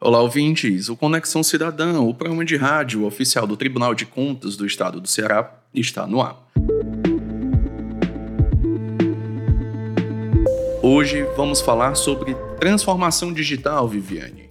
Olá, ouvintes. O Conexão Cidadão, o programa de rádio oficial do Tribunal de Contas do Estado do Ceará, está no ar. Hoje vamos falar sobre transformação digital, Viviane.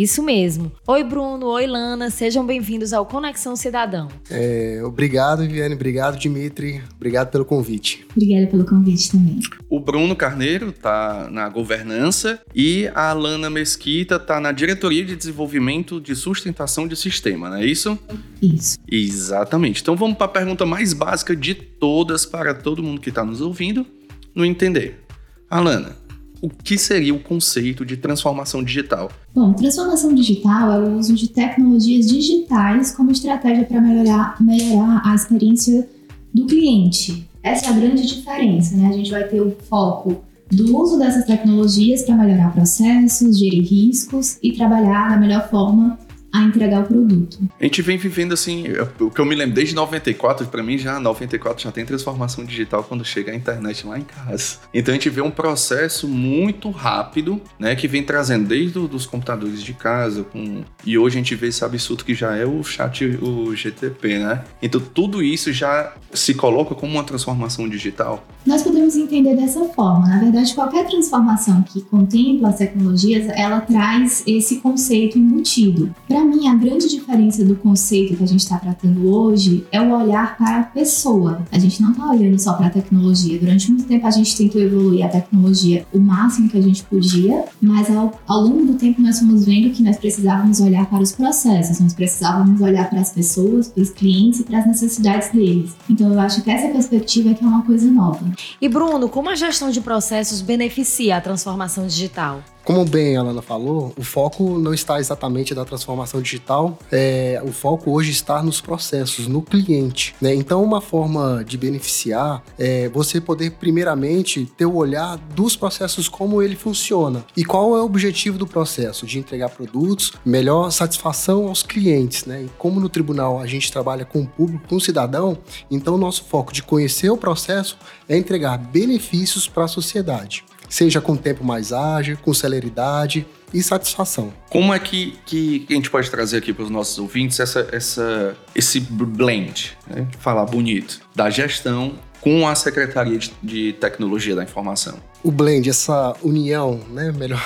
Isso mesmo. Oi, Bruno. Oi, Lana. Sejam bem-vindos ao Conexão Cidadão. É, obrigado, Viviane. Obrigado, Dimitri. Obrigado pelo convite. Obrigada pelo convite também. O Bruno Carneiro está na governança e a Lana Mesquita está na diretoria de desenvolvimento de sustentação de sistema, não é isso? Isso. Exatamente. Então vamos para a pergunta mais básica de todas para todo mundo que está nos ouvindo no entender. Alana, o que seria o conceito de transformação digital? Bom, transformação digital é o uso de tecnologias digitais como estratégia para melhorar, melhorar a experiência do cliente. Essa é a grande diferença, né? A gente vai ter o foco do uso dessas tecnologias para melhorar processos, gerir riscos e trabalhar da melhor forma a entregar o produto. A gente vem vivendo assim, o que eu me lembro desde 94, para mim já 94 já tem transformação digital quando chega a internet lá em casa. Então a gente vê um processo muito rápido, né, que vem trazendo desde os computadores de casa com e hoje a gente vê esse absurdo que já é o chat o GTP, né? Então tudo isso já se coloca como uma transformação digital. Nós podemos entender dessa forma. Na verdade, qualquer transformação que contempla as tecnologias, ela traz esse conceito embutido. Para mim, a grande diferença do conceito que a gente está tratando hoje é o olhar para a pessoa. A gente não está olhando só para a tecnologia. Durante muito tempo a gente tentou evoluir a tecnologia o máximo que a gente podia, mas ao, ao longo do tempo nós fomos vendo que nós precisávamos olhar para os processos, nós precisávamos olhar para as pessoas, para os clientes e para as necessidades deles. Então eu acho que essa perspectiva é é uma coisa nova. E Bruno, como a gestão de processos beneficia a transformação digital? Como bem a Lana falou, o foco não está exatamente da transformação digital, é, o foco hoje está nos processos, no cliente. Né? Então, uma forma de beneficiar é você poder, primeiramente, ter o olhar dos processos, como ele funciona e qual é o objetivo do processo, de entregar produtos, melhor satisfação aos clientes. Né? E como no tribunal a gente trabalha com o público, com o cidadão, então o nosso foco de conhecer o processo é entregar benefícios para a sociedade seja com tempo mais ágil, com celeridade e satisfação. Como é que, que a gente pode trazer aqui para os nossos ouvintes essa, essa, esse blend, né? falar bonito, da gestão com a Secretaria de, de Tecnologia da Informação? O blend, essa união, né, melhor,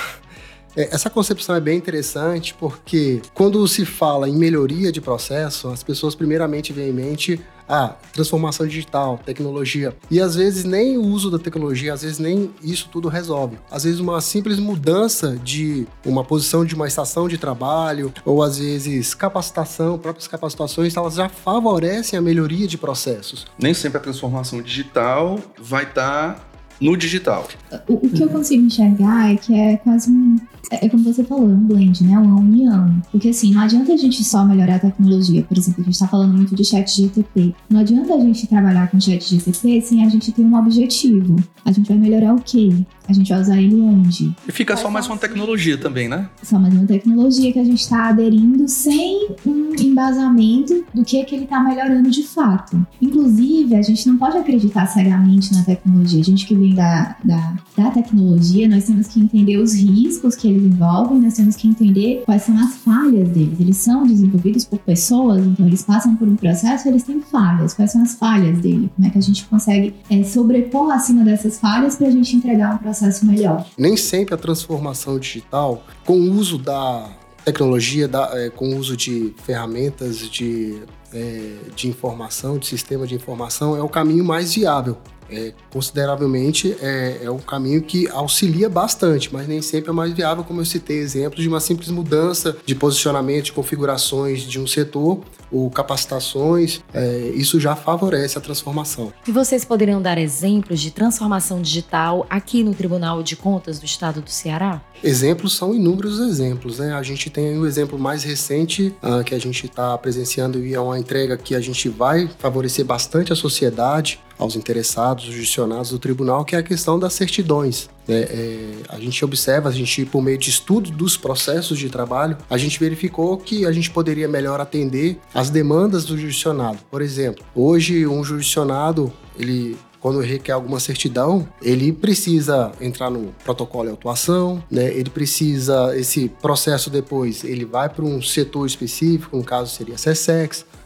é, essa concepção é bem interessante porque quando se fala em melhoria de processo, as pessoas primeiramente veem em mente a transformação digital, tecnologia. E às vezes nem o uso da tecnologia, às vezes nem isso tudo resolve. Às vezes uma simples mudança de uma posição de uma estação de trabalho, ou às vezes capacitação, próprias capacitações, elas já favorecem a melhoria de processos. Nem sempre a transformação digital vai estar tá no digital. O, o, que eu consigo enxergar é que é quase um é, é como você falou, é um blend, né? Uma união. Porque assim, não adianta a gente só melhorar a tecnologia. Por exemplo, a gente está falando muito de chat GTP. Não adianta a gente trabalhar com chat GTP sem a gente ter um objetivo. A gente vai melhorar o quê? A gente vai usar ele onde? E fica só mais uma tecnologia também, né? Só mais uma tecnologia que a gente está aderindo sem um embasamento do que, é que ele está melhorando de fato. Inclusive, a gente não pode acreditar cegamente na tecnologia. A gente que vem da, da, da tecnologia, nós temos que entender os riscos que ele eles envolvem, nós temos que entender quais são as falhas deles. Eles são desenvolvidos por pessoas, então eles passam por um processo, eles têm falhas. Quais são as falhas dele? Como é que a gente consegue é, sobrepor acima dessas falhas para a gente entregar um processo melhor? Nem sempre a transformação digital, com o uso da tecnologia, da, é, com o uso de ferramentas de, é, de informação, de sistema de informação, é o caminho mais viável é, consideravelmente é, é um caminho que auxilia bastante, mas nem sempre é mais viável, como eu citei exemplos de uma simples mudança de posicionamento, de configurações de um setor ou capacitações, é, isso já favorece a transformação. E vocês poderiam dar exemplos de transformação digital aqui no Tribunal de Contas do Estado do Ceará? Exemplos são inúmeros exemplos, né? A gente tem o um exemplo mais recente uh, que a gente está presenciando e é uma entrega que a gente vai favorecer bastante a sociedade, aos interessados, os judicionados do tribunal, que é a questão das certidões. É, é, a gente observa, a gente, por meio de estudo dos processos de trabalho, a gente verificou que a gente poderia melhor atender as demandas do judicionado. Por exemplo, hoje um judicionado, ele quando requer alguma certidão, ele precisa entrar no protocolo de autuação, né? Ele precisa, esse processo depois, ele vai para um setor específico, no caso seria a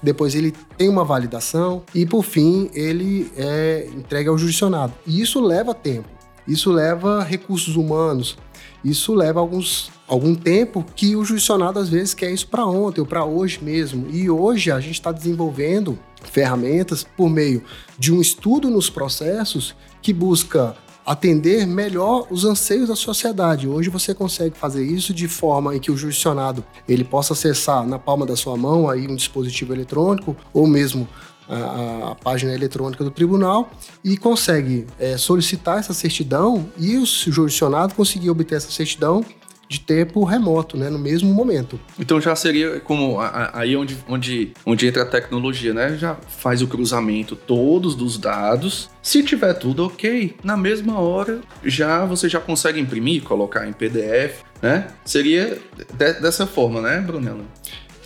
depois ele tem uma validação e, por fim, ele é entregue ao jurisdicionado. E isso leva tempo, isso leva recursos humanos, isso leva alguns, algum tempo que o jurisdicionado às vezes quer isso para ontem ou para hoje mesmo. E hoje a gente está desenvolvendo ferramentas por meio de um estudo nos processos que busca atender melhor os anseios da sociedade. Hoje você consegue fazer isso de forma em que o jurisdicionado ele possa acessar na palma da sua mão aí um dispositivo eletrônico ou mesmo a, a página eletrônica do tribunal e consegue é, solicitar essa certidão e o jurisdicionado conseguir obter essa certidão de tempo remoto, né, no mesmo momento. Então já seria como aí onde, onde, onde entra a tecnologia, né? Já faz o cruzamento todos dos dados. Se tiver tudo ok, na mesma hora já você já consegue imprimir, colocar em PDF, né? Seria de, dessa forma, né, Brunella?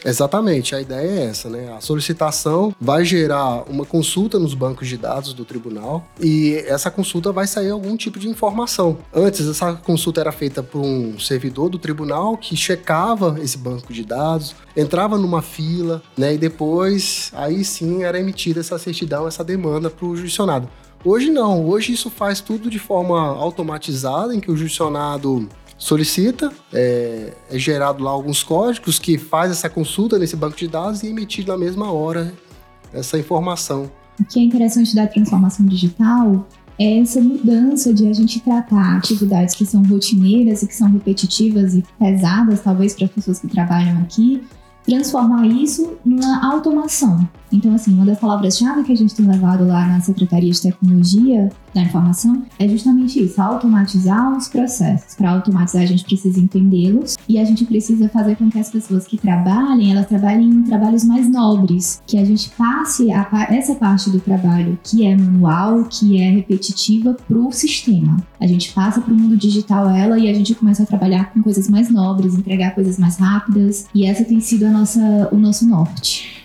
Exatamente, a ideia é essa, né? A solicitação vai gerar uma consulta nos bancos de dados do tribunal e essa consulta vai sair algum tipo de informação. Antes, essa consulta era feita por um servidor do tribunal que checava esse banco de dados, entrava numa fila, né? E depois, aí sim, era emitida essa certidão, essa demanda para o jurisdicionado. Hoje não, hoje isso faz tudo de forma automatizada, em que o jurisdicionado solicita, é, é, gerado lá alguns códigos que faz essa consulta nesse banco de dados e emitir na mesma hora essa informação. O que é interessante da transformação digital é essa mudança de a gente tratar atividades que são rotineiras e que são repetitivas e pesadas, talvez para as pessoas que trabalham aqui, transformar isso numa automação. Então, assim, uma das palavras-chave que a gente tem levado lá na Secretaria de Tecnologia da Informação é justamente isso, automatizar os processos. Para automatizar, a gente precisa entendê-los e a gente precisa fazer com que as pessoas que trabalhem, elas trabalhem em trabalhos mais nobres, que a gente passe a, essa parte do trabalho que é manual, que é repetitiva, para o sistema. A gente passa para o mundo digital ela e a gente começa a trabalhar com coisas mais nobres, entregar coisas mais rápidas e essa tem sido a nossa, o nosso norte.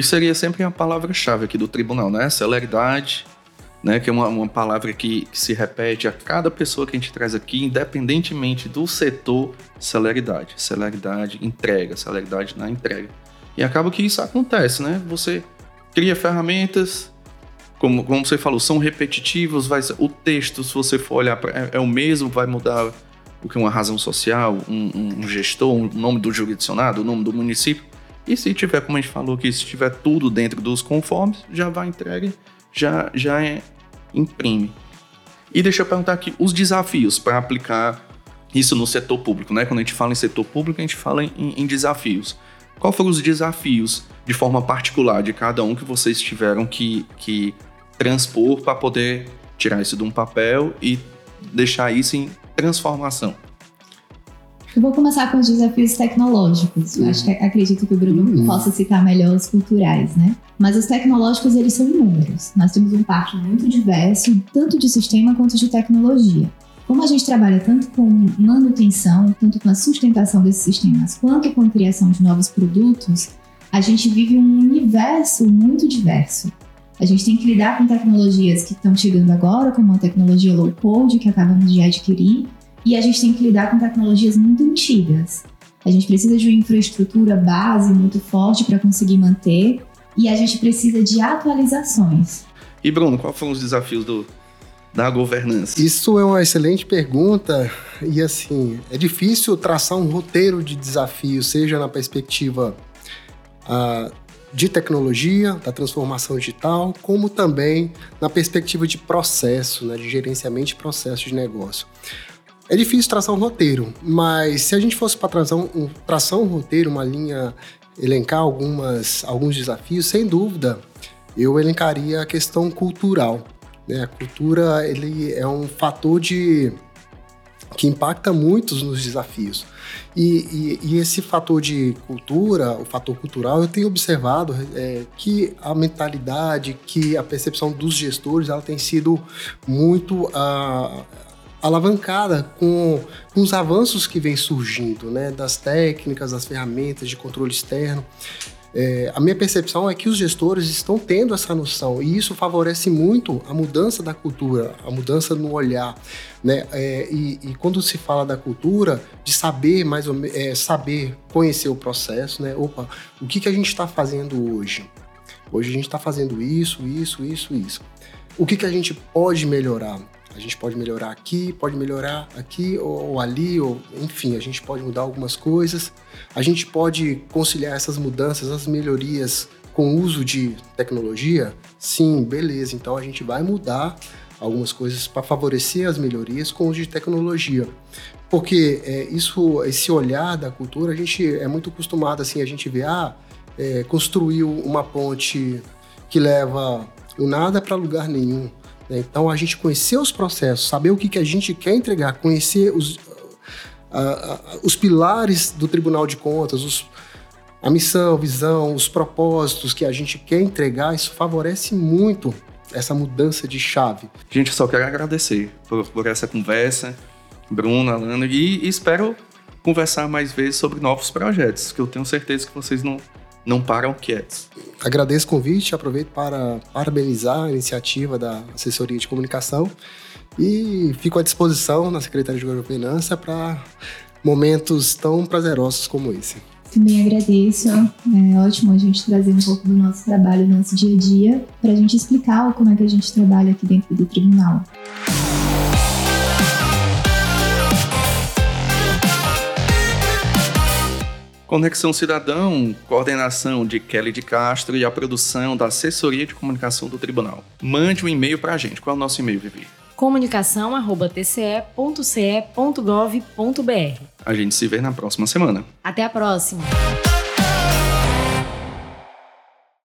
Isso seria sempre a palavra-chave aqui do tribunal, né? Celeridade, né? Que é uma, uma palavra que, que, se repete a cada pessoa que a gente traz aqui, independentemente do setor, celeridade. Celeridade, entrega, celeridade na entrega. E acaba que isso acontece, né? Você cria ferramentas, como, como você falou, são repetitivos, vai, o texto, se você for olhar, é, é, o mesmo, vai mudar o que uma razão social, um, um gestor, o um nome do jurisdicionado, o nome do município, e se tiver, como a gente falou aqui, se tiver tudo dentro dos conformes, já vai entregue, já, já é, imprime. E deixa eu perguntar aqui os desafios para aplicar isso no setor público, né? Quando a gente fala em setor público, a gente fala em, em desafios. Qual foram os desafios de forma particular de cada um que vocês tiveram que, que transpor para poder tirar isso de um papel e deixar isso em transformação? Eu vou começar com os desafios tecnológicos. Uhum. Acho que acredito que o Bruno uhum. possa citar melhor os culturais, né? Mas os tecnológicos, eles são inúmeros. Nós temos um parque muito diverso, tanto de sistema quanto de tecnologia. Como a gente trabalha tanto com manutenção, tanto com a sustentação desses sistemas, quanto com a criação de novos produtos, a gente vive um universo muito diverso. A gente tem que lidar com tecnologias que estão chegando agora, como a tecnologia low code que acabamos de adquirir, e a gente tem que lidar com tecnologias muito antigas. A gente precisa de uma infraestrutura base muito forte para conseguir manter e a gente precisa de atualizações. E Bruno, quais foram os desafios do, da governança? Isso é uma excelente pergunta e assim, é difícil traçar um roteiro de desafios, seja na perspectiva uh, de tecnologia, da transformação digital, como também na perspectiva de processo, né, de gerenciamento de processo de negócio. É difícil traçar um roteiro, mas se a gente fosse para traçar um, traçar um roteiro, uma linha, elencar algumas, alguns desafios, sem dúvida, eu elencaria a questão cultural. Né? A cultura ele é um fator de que impacta muitos nos desafios. E, e, e, esse fator de cultura, o fator cultural, eu tenho observado é, que a mentalidade, que a percepção dos gestores, ela tem sido muito uh, alavancada com, com os avanços que vem surgindo, né, das técnicas, das ferramentas de controle externo. É, a minha percepção é que os gestores estão tendo essa noção e isso favorece muito a mudança da cultura, a mudança no olhar, né? É, e, e, quando se fala da cultura, de saber mais ou é, saber conhecer o processo, né? Opa, o que, que a gente está fazendo hoje? Hoje a gente está fazendo isso, isso, isso, isso. O que, que a gente pode melhorar? A gente pode melhorar aqui, pode melhorar aqui ou, ou, ali, ou enfim, a gente pode mudar algumas coisas. A gente pode conciliar essas mudanças, as melhorias com o uso de tecnologia? Sim, beleza. Então a gente vai mudar algumas coisas para favorecer as melhorias com o uso de tecnologia. Porque é, isso, esse olhar da cultura, a gente é muito acostumado assim, a gente vê, ah, é, construiu uma ponte que leva o nada para lugar nenhum. Né? Então, a gente conhecer os processos, saber o que, que a gente quer entregar, conhecer os, os pilares do Tribunal de Contas, os, a missão, visão, os propósitos que a gente quer entregar, isso favorece muito essa mudança de chave. Gente, eu só quero agradecer por, por essa conversa, Bruno, Alana, e, e espero conversar mais vezes sobre novos projetos, que eu tenho certeza que vocês não, não param quietos. Agradeço o convite, aproveito para parabenizar a iniciativa da assessoria de comunicação e fico à disposição na Secretaria de Governança para momentos tão prazerosos como esse. Também agradeço. É ótimo a gente trazer um pouco do nosso trabalho, do nosso dia a dia, para a gente explicar como é que a gente trabalha aqui dentro do tribunal. Conexão Cidadão, coordenação de Kelly de Castro e a produção da assessoria de comunicação do tribunal. Mande um e-mail para a gente. Qual é o nosso e-mail, Vivi? comunicação@tce.ce.gov.br. A gente se vê na próxima semana. Até a próxima.